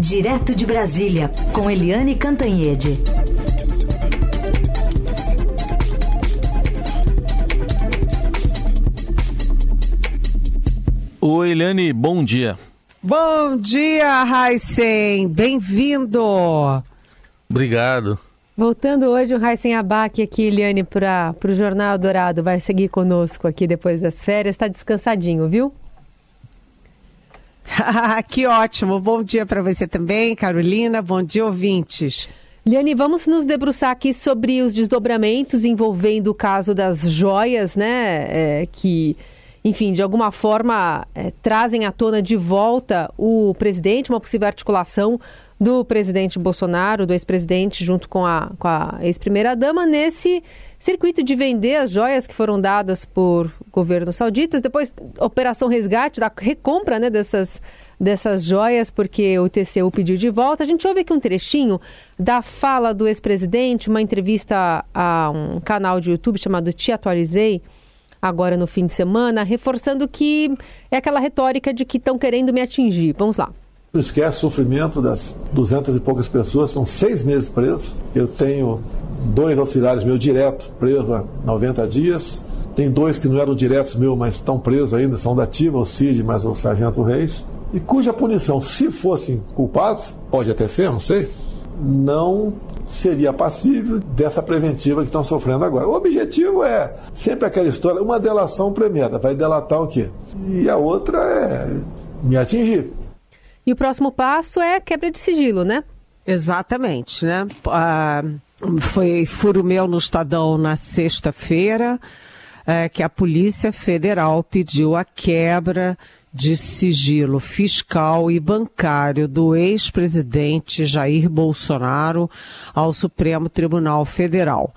Direto de Brasília, com Eliane Cantanhede. Oi, Eliane, bom dia. Bom dia, Heisen. Bem-vindo. Obrigado. Voltando hoje o Raíssen Abac aqui, Eliane, para o Jornal Dourado. Vai seguir conosco aqui depois das férias. Está descansadinho, viu? que ótimo. Bom dia para você também, Carolina. Bom dia, ouvintes. Liane, vamos nos debruçar aqui sobre os desdobramentos envolvendo o caso das joias, né? É, que, enfim, de alguma forma é, trazem à tona de volta o presidente, uma possível articulação do presidente Bolsonaro, do ex-presidente, junto com a, com a ex-primeira-dama, nesse circuito de vender as joias que foram dadas por governos sauditas, depois operação resgate, da recompra né, dessas, dessas joias, porque o TCU pediu de volta. A gente ouve aqui um trechinho da fala do ex-presidente, uma entrevista a um canal de YouTube chamado Te Atualizei, agora no fim de semana, reforçando que é aquela retórica de que estão querendo me atingir. Vamos lá. Não esquece o sofrimento das duzentas e poucas pessoas, são seis meses presos. Eu tenho dois auxiliares meus direto presos há 90 dias. Tem dois que não eram diretos meus, mas estão presos ainda, são da ativa, o Cid, mas o Sargento Reis. E cuja punição, se fossem culpados, pode até ser, não sei, não seria passível dessa preventiva que estão sofrendo agora. O objetivo é sempre aquela história, uma delação premiada, vai delatar o quê? E a outra é me atingir. E o próximo passo é quebra de sigilo, né? Exatamente, né? Ah, foi furo meu no Estadão na sexta-feira é, que a Polícia Federal pediu a quebra de sigilo fiscal e bancário do ex-presidente Jair Bolsonaro ao Supremo Tribunal Federal.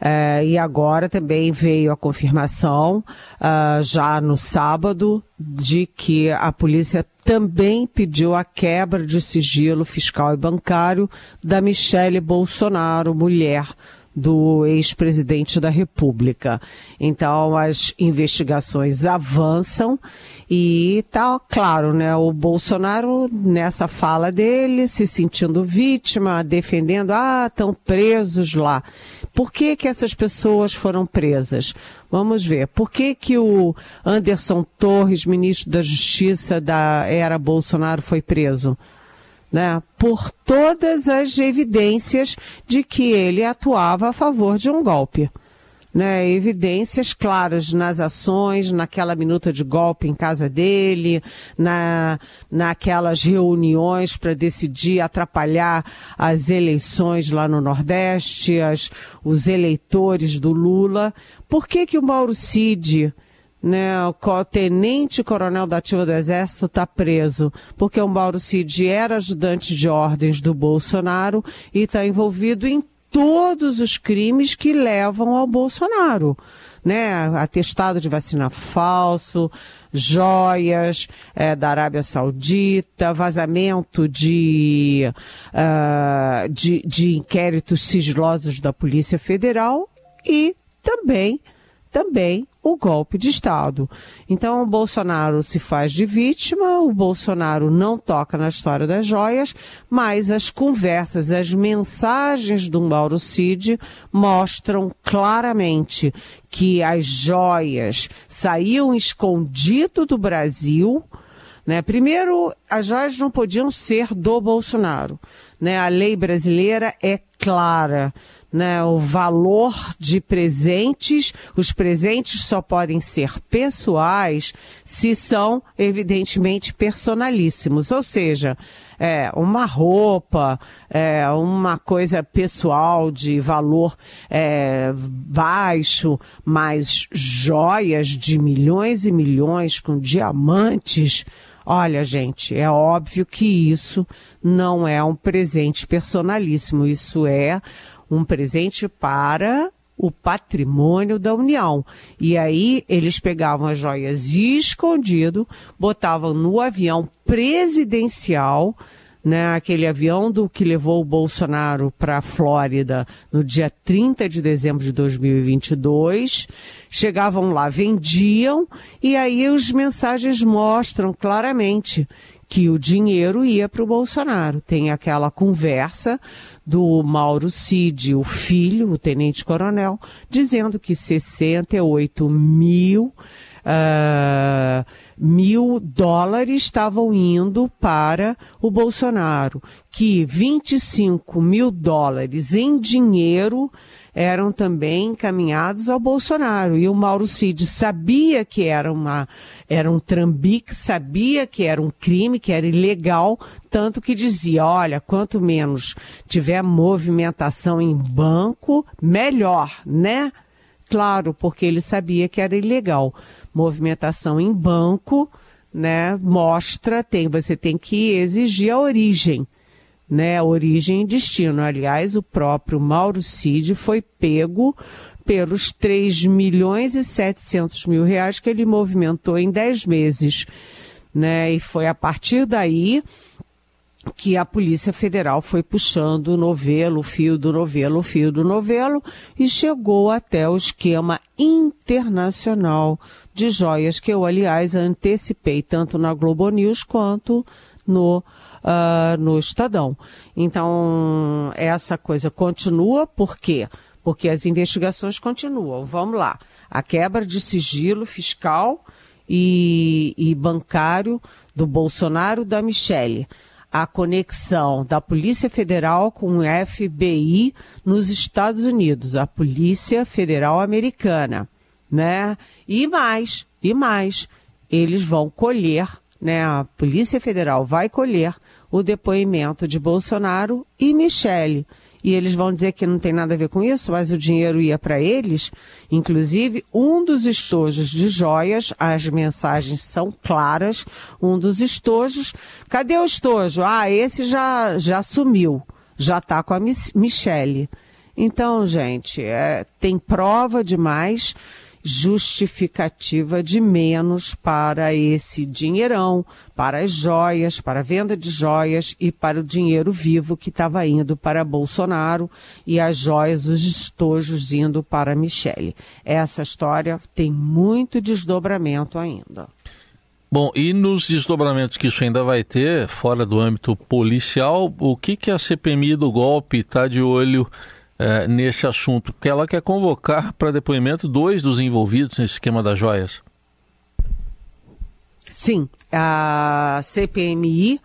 É, e agora também veio a confirmação, uh, já no sábado, de que a polícia também pediu a quebra de sigilo fiscal e bancário da Michele Bolsonaro, mulher do ex-presidente da República. Então, as investigações avançam e tá claro, né? O Bolsonaro, nessa fala dele, se sentindo vítima, defendendo, ah, estão presos lá. Por que que essas pessoas foram presas? Vamos ver. Por que que o Anderson Torres, ministro da Justiça da era Bolsonaro, foi preso? Né, por todas as evidências de que ele atuava a favor de um golpe. Né, evidências claras nas ações, naquela minuta de golpe em casa dele, na, naquelas reuniões para decidir atrapalhar as eleições lá no Nordeste, as, os eleitores do Lula. Por que que o Mauro Cid né, o tenente coronel da ativa do Exército está preso porque o Mauro Cid era ajudante de ordens do Bolsonaro e está envolvido em todos os crimes que levam ao Bolsonaro. Né, atestado de vacina falso, joias é, da Arábia Saudita, vazamento de, uh, de, de inquéritos sigilosos da Polícia Federal e também, também o golpe de Estado. Então, o Bolsonaro se faz de vítima, o Bolsonaro não toca na história das joias, mas as conversas, as mensagens do Mauro Cid mostram claramente que as joias saíam escondido do Brasil. Né? Primeiro, as joias não podiam ser do Bolsonaro. Né? A lei brasileira é clara né, o valor de presentes. Os presentes só podem ser pessoais se são, evidentemente, personalíssimos. Ou seja, é, uma roupa, é, uma coisa pessoal de valor é, baixo, mas joias de milhões e milhões com diamantes. Olha, gente, é óbvio que isso não é um presente personalíssimo, isso é um presente para o patrimônio da União. E aí eles pegavam as joias escondido, botavam no avião presidencial, né, aquele avião do que levou o Bolsonaro para a Flórida no dia 30 de dezembro de 2022. Chegavam lá, vendiam, e aí as mensagens mostram claramente que o dinheiro ia para o Bolsonaro. Tem aquela conversa do Mauro Cid, o filho, o tenente-coronel, dizendo que 68 mil. Uh, mil dólares estavam indo para o Bolsonaro, que 25 mil dólares em dinheiro eram também encaminhados ao Bolsonaro. E o Mauro Cid sabia que era, uma, era um trambique, sabia que era um crime, que era ilegal, tanto que dizia, olha, quanto menos tiver movimentação em banco, melhor, né? Claro, porque ele sabia que era ilegal. Movimentação em banco, né, mostra, tem, você tem que exigir a origem né, origem e destino. Aliás, o próprio Mauro Cid foi pego pelos 3 milhões e 700 mil reais que ele movimentou em 10 meses. Né? E foi a partir daí que a Polícia Federal foi puxando o novelo, o fio do novelo, o fio do novelo, e chegou até o esquema internacional de joias, que eu, aliás, antecipei tanto na Globo News quanto no uh, no Estadão. Então, essa coisa continua, por quê? Porque as investigações continuam. Vamos lá. A quebra de sigilo fiscal e, e bancário do Bolsonaro da Michele a conexão da Polícia Federal com o FBI nos Estados Unidos, a Polícia Federal Americana, né? E mais, e mais, eles vão colher, né? A Polícia Federal vai colher o depoimento de Bolsonaro e Michele. E eles vão dizer que não tem nada a ver com isso, mas o dinheiro ia para eles. Inclusive, um dos estojos de joias, as mensagens são claras, um dos estojos. Cadê o estojo? Ah, esse já, já sumiu, já está com a Michele. Então, gente, é, tem prova demais justificativa de menos para esse dinheirão, para as joias, para a venda de joias e para o dinheiro vivo que estava indo para Bolsonaro e as joias, os estojos indo para Michele. Essa história tem muito desdobramento ainda. Bom, e nos desdobramentos que isso ainda vai ter, fora do âmbito policial, o que, que a CPMI do golpe está de olho é, nesse assunto, porque ela quer convocar para depoimento dois dos envolvidos nesse esquema das joias. Sim, a CPMI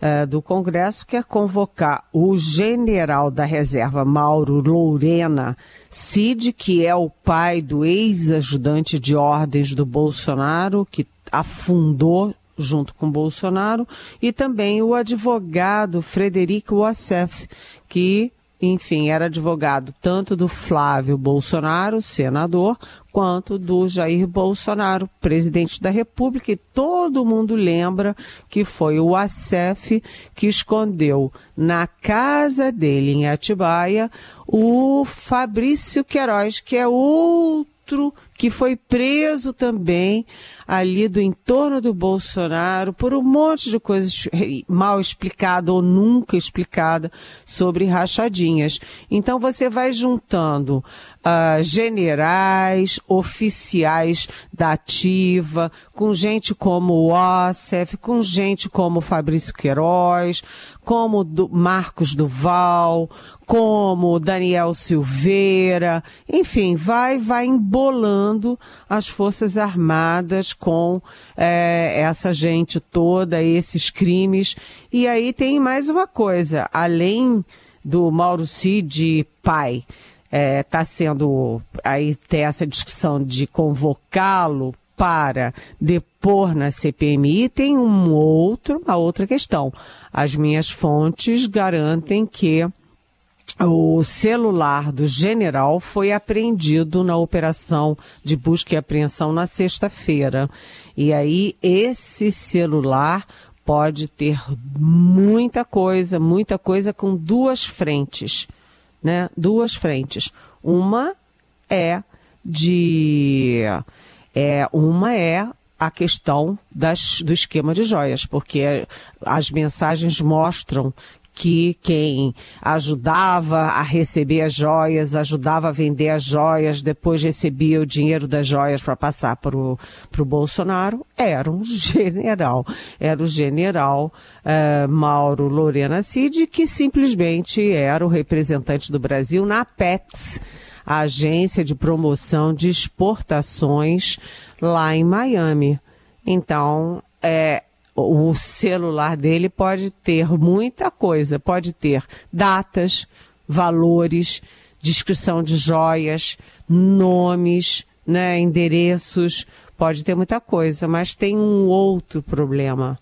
é, do Congresso quer convocar o general da reserva Mauro Lourena Cid, que é o pai do ex-ajudante de ordens do Bolsonaro, que afundou junto com Bolsonaro, e também o advogado Frederico Wassef, que enfim, era advogado tanto do Flávio Bolsonaro, senador, quanto do Jair Bolsonaro, presidente da República. E todo mundo lembra que foi o ASEF que escondeu na casa dele, em Atibaia, o Fabrício Queiroz, que é outro que foi preso também ali do entorno do Bolsonaro por um monte de coisas mal explicadas ou nunca explicadas sobre rachadinhas. Então você vai juntando uh, generais, oficiais da ativa, com gente como o Ossef, com gente como Fabrício Queiroz, como do Marcos Duval, como Daniel Silveira, enfim, vai, vai embolando as Forças Armadas com é, essa gente toda, esses crimes. E aí tem mais uma coisa, além do Mauro Cid pai, está é, tá sendo, aí tem essa discussão de convocá-lo para depor na CPMI, tem um outro, uma outra questão. As minhas fontes garantem que o celular do general foi apreendido na operação de busca e apreensão na sexta-feira. E aí, esse celular pode ter muita coisa, muita coisa com duas frentes, né? Duas frentes. Uma é de. É, uma é a questão das, do esquema de joias, porque as mensagens mostram que quem ajudava a receber as joias, ajudava a vender as joias, depois recebia o dinheiro das joias para passar para o Bolsonaro, era um general. Era o general uh, Mauro Lorena Cid, que simplesmente era o representante do Brasil na PETS, a agência de promoção de exportações lá em Miami. Então, é, o celular dele pode ter muita coisa, pode ter datas, valores, descrição de joias, nomes, né, endereços, pode ter muita coisa, mas tem um outro problema.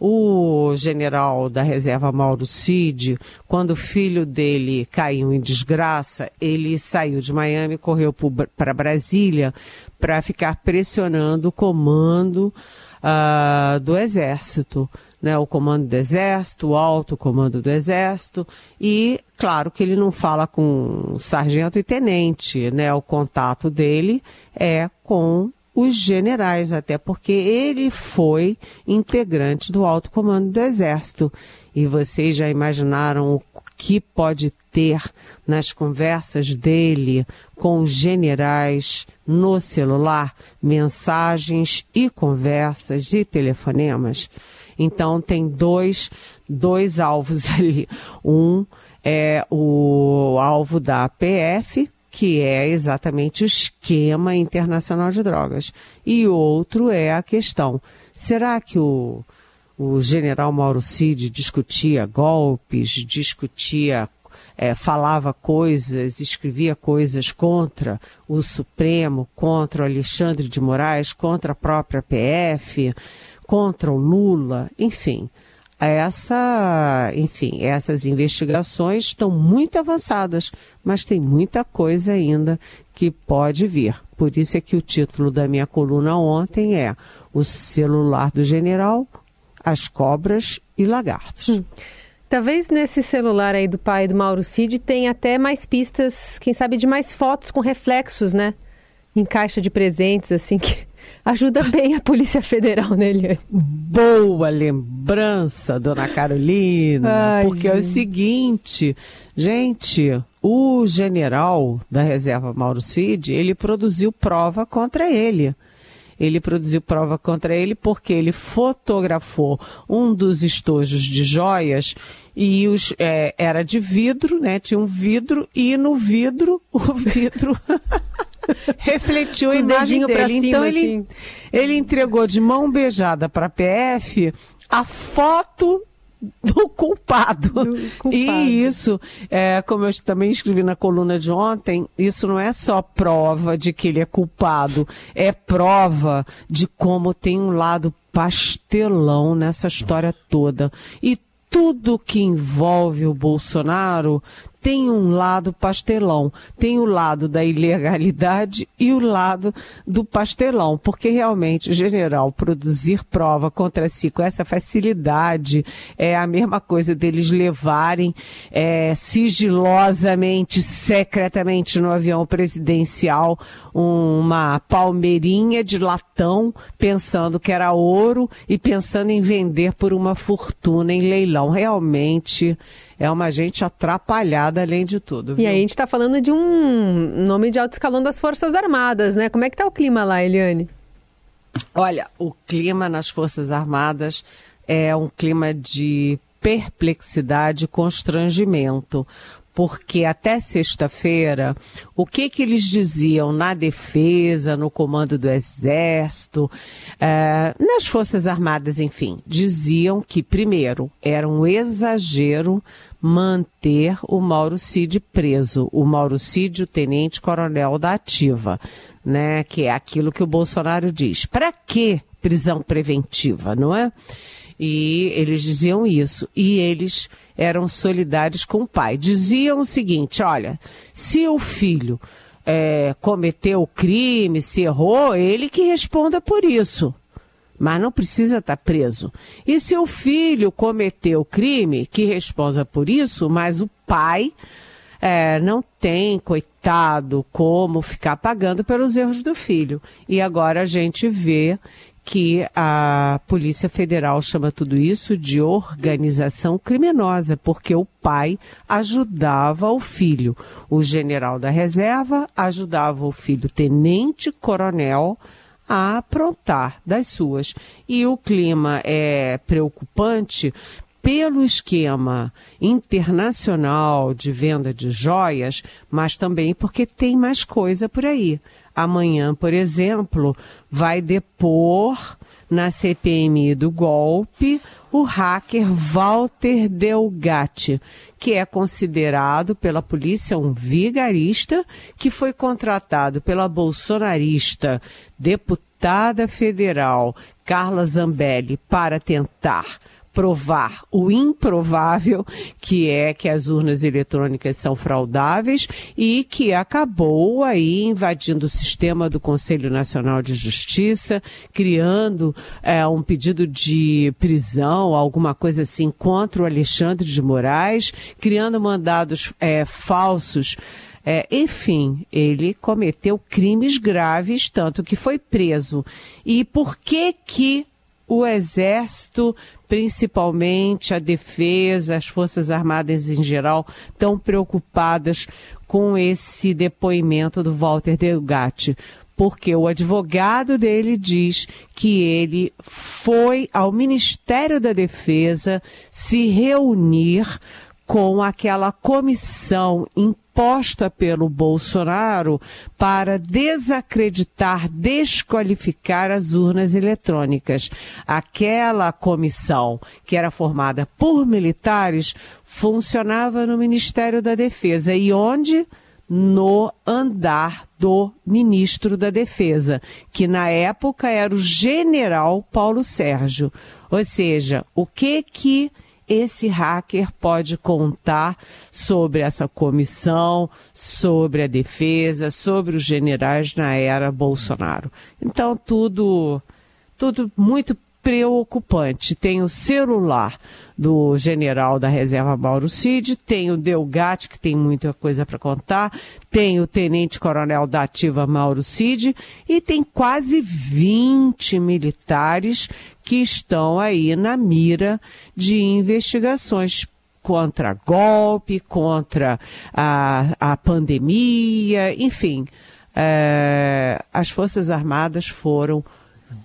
O general da reserva Mauro Cid, quando o filho dele caiu em desgraça, ele saiu de Miami, correu para Brasília para ficar pressionando o comando uh, do Exército. Né, o comando do Exército, o alto comando do Exército, e claro que ele não fala com sargento e tenente, né, o contato dele é com os generais, até porque ele foi integrante do alto comando do Exército. E vocês já imaginaram o que pode ter nas conversas dele com os generais no celular, mensagens e conversas e telefonemas. Então tem dois, dois alvos ali. Um é o alvo da APF, que é exatamente o esquema internacional de drogas. E outro é a questão: será que o, o general Mauro Cid discutia golpes, discutia é, falava coisas, escrevia coisas contra o Supremo, contra o Alexandre de Moraes, contra a própria PF, contra o Lula, enfim. Essa, enfim, essas investigações estão muito avançadas, mas tem muita coisa ainda que pode vir. Por isso é que o título da minha coluna ontem é O celular do general, as cobras e lagartos. Hum. Talvez nesse celular aí do pai do Mauro Cid tenha até mais pistas, quem sabe de mais fotos com reflexos, né? Em caixa de presentes, assim, que ajuda bem a Polícia Federal, né, Eliane? Boa lembrança, dona Carolina. Ai, porque gente. é o seguinte, gente, o general da reserva Mauro Cid, ele produziu prova contra ele ele produziu prova contra ele porque ele fotografou um dos estojos de joias e os, é, era de vidro, né? Tinha um vidro e no vidro, o vidro refletiu a imagem dele. Cima, então ele, assim. ele entregou de mão beijada para a PF a foto do culpado. do culpado. E isso, é, como eu também escrevi na coluna de ontem, isso não é só prova de que ele é culpado, é prova de como tem um lado pastelão nessa história toda. E tudo que envolve o Bolsonaro tem um lado pastelão, tem o lado da ilegalidade e o lado do pastelão, porque realmente, general, produzir prova contra si com essa facilidade é a mesma coisa deles levarem é, sigilosamente, secretamente no avião presidencial uma palmeirinha de latão, pensando que era ouro e pensando em vender por uma fortuna em leilão. Realmente é uma gente atrapalhada além de tudo. Viu? E aí a gente está falando de um nome de alto escalão das Forças Armadas, né? Como é que está o clima lá, Eliane? Olha, o clima nas Forças Armadas é um clima de perplexidade e constrangimento, porque até sexta-feira, o que que eles diziam na defesa, no comando do Exército, eh, nas Forças Armadas, enfim, diziam que, primeiro, era um exagero manter o Mauro Cid preso. O Mauro Cid, o tenente-coronel da Ativa, né? Que é aquilo que o Bolsonaro diz. Para que prisão preventiva, não é? E eles diziam isso. E eles eram solidários com o pai. Diziam o seguinte: olha, se o filho é, cometeu o crime, se errou, ele que responda por isso mas não precisa estar preso. E se o filho cometeu crime, que responda por isso, mas o pai é, não tem, coitado, como ficar pagando pelos erros do filho. E agora a gente vê que a Polícia Federal chama tudo isso de organização criminosa, porque o pai ajudava o filho. O general da reserva ajudava o filho tenente-coronel a aprontar das suas. E o clima é preocupante pelo esquema internacional de venda de joias, mas também porque tem mais coisa por aí. Amanhã, por exemplo, vai depor na CPMI do golpe o hacker Walter Delgatti, que é considerado pela polícia um vigarista, que foi contratado pela bolsonarista deputada federal Carla Zambelli para tentar provar o improvável, que é que as urnas eletrônicas são fraudáveis e que acabou aí invadindo o sistema do Conselho Nacional de Justiça, criando é, um pedido de prisão, alguma coisa assim, contra o Alexandre de Moraes, criando mandados é, falsos é, enfim, ele cometeu crimes graves, tanto que foi preso. E por que que o Exército, principalmente a defesa, as Forças Armadas em geral, estão preocupadas com esse depoimento do Walter Delgatti? Porque o advogado dele diz que ele foi ao Ministério da Defesa se reunir com aquela comissão imposta pelo Bolsonaro para desacreditar, desqualificar as urnas eletrônicas. Aquela comissão, que era formada por militares, funcionava no Ministério da Defesa. E onde? no andar do ministro da Defesa, que na época era o general Paulo Sérgio. Ou seja, o que que esse hacker pode contar sobre essa comissão, sobre a defesa, sobre os generais na era Bolsonaro. Então, tudo, tudo muito preocupante. Tem o celular do general da reserva Mauro Cid, tem o Delgatti, que tem muita coisa para contar, tem o tenente-coronel da ativa Mauro Cid e tem quase 20 militares que estão aí na mira de investigações contra golpe, contra a, a pandemia, enfim. É, as Forças Armadas foram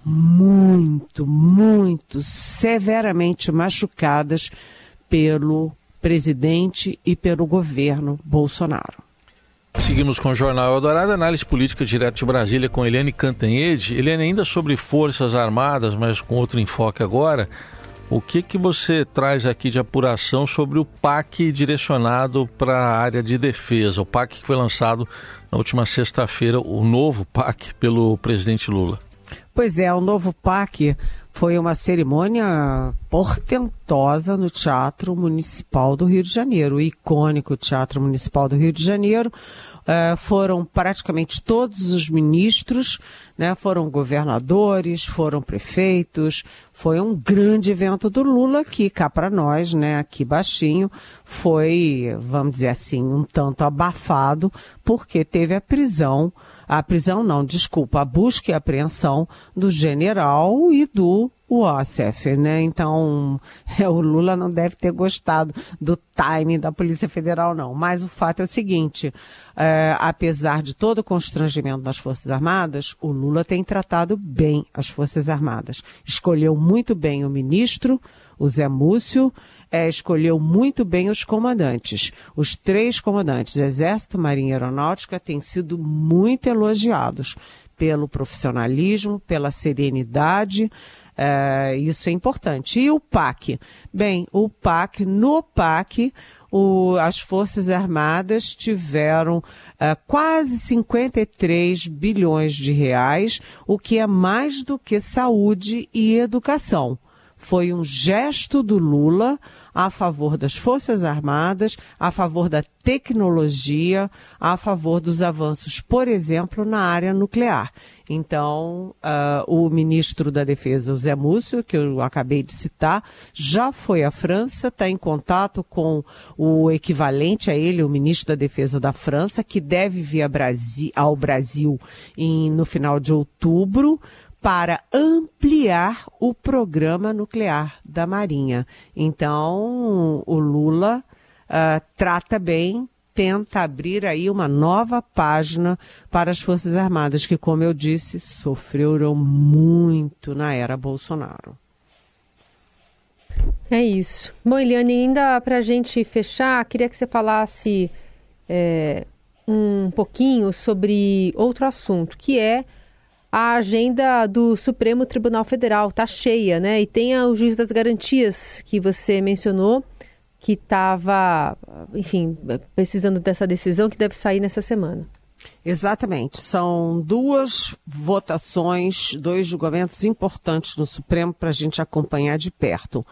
muito, muito severamente machucadas pelo presidente e pelo governo Bolsonaro. Seguimos com o Jornal Eldorado, análise política direto de Brasília com Eliane Cantanhede. Eliane, ainda sobre Forças Armadas, mas com outro enfoque agora, o que, que você traz aqui de apuração sobre o PAC direcionado para a área de defesa? O PAC que foi lançado na última sexta-feira, o novo PAC pelo presidente Lula. Pois é, o novo PAC foi uma cerimônia portentosa no Teatro Municipal do Rio de Janeiro, o icônico Teatro Municipal do Rio de Janeiro. Uh, foram praticamente todos os ministros, né, foram governadores, foram prefeitos, foi um grande evento do Lula que cá para nós, né, aqui baixinho, foi, vamos dizer assim, um tanto abafado, porque teve a prisão a prisão não, desculpa, a busca e apreensão do general e do Wassef, né? Então, é, o Lula não deve ter gostado do timing da Polícia Federal, não. Mas o fato é o seguinte, é, apesar de todo o constrangimento das Forças Armadas, o Lula tem tratado bem as Forças Armadas. Escolheu muito bem o ministro, o Zé Múcio, é, escolheu muito bem os comandantes. Os três comandantes, Exército, Marinha e Aeronáutica, têm sido muito elogiados pelo profissionalismo, pela serenidade. É, isso é importante. E o PAC? Bem, o PAC, no PAC, o, as Forças Armadas tiveram uh, quase 53 bilhões de reais, o que é mais do que saúde e educação. Foi um gesto do Lula a favor das Forças Armadas, a favor da tecnologia, a favor dos avanços, por exemplo, na área nuclear. Então, uh, o ministro da Defesa, o Zé Múcio, que eu acabei de citar, já foi à França, está em contato com o equivalente a ele, o ministro da Defesa da França, que deve vir Brasi ao Brasil em, no final de outubro para ampliar o programa nuclear da Marinha. Então, o Lula uh, trata bem, tenta abrir aí uma nova página para as Forças Armadas, que, como eu disse, sofreram muito na era Bolsonaro. É isso. Bom, Eliane, ainda para a gente fechar, queria que você falasse é, um pouquinho sobre outro assunto, que é a agenda do Supremo Tribunal Federal. Está cheia, né? E tem o juiz das garantias que você mencionou, que estava, enfim, precisando dessa decisão que deve sair nessa semana. Exatamente. São duas votações, dois julgamentos importantes no Supremo para a gente acompanhar de perto.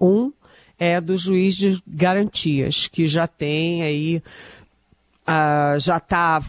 Um é do juiz de garantias, que já tem aí Uh, já tá,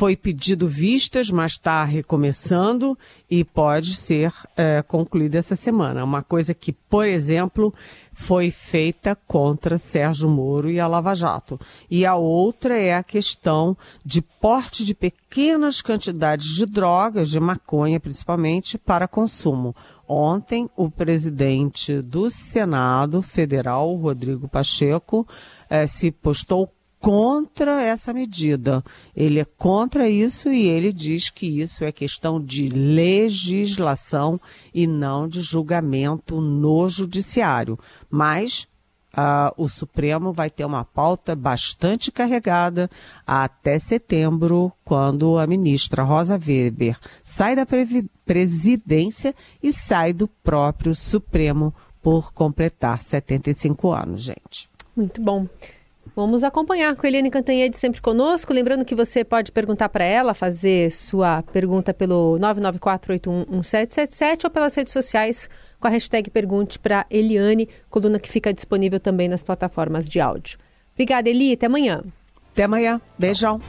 foi pedido vistas, mas está recomeçando e pode ser uh, concluída essa semana. Uma coisa que, por exemplo, foi feita contra Sérgio Moro e a Lava Jato. E a outra é a questão de porte de pequenas quantidades de drogas, de maconha principalmente, para consumo. Ontem, o presidente do Senado Federal, Rodrigo Pacheco, eh, se postou contra essa medida. Ele é contra isso e ele diz que isso é questão de legislação e não de julgamento no judiciário. Mas uh, o Supremo vai ter uma pauta bastante carregada até setembro, quando a ministra Rosa Weber sai da presidência e sai do próprio Supremo por completar 75 anos, gente. Muito bom. Vamos acompanhar com a Eliane Cantanhede sempre conosco. Lembrando que você pode perguntar para ela, fazer sua pergunta pelo 994811777 ou pelas redes sociais com a hashtag Pergunte para Eliane, coluna que fica disponível também nas plataformas de áudio. Obrigada, Eli. Até amanhã. Até amanhã. Beijão.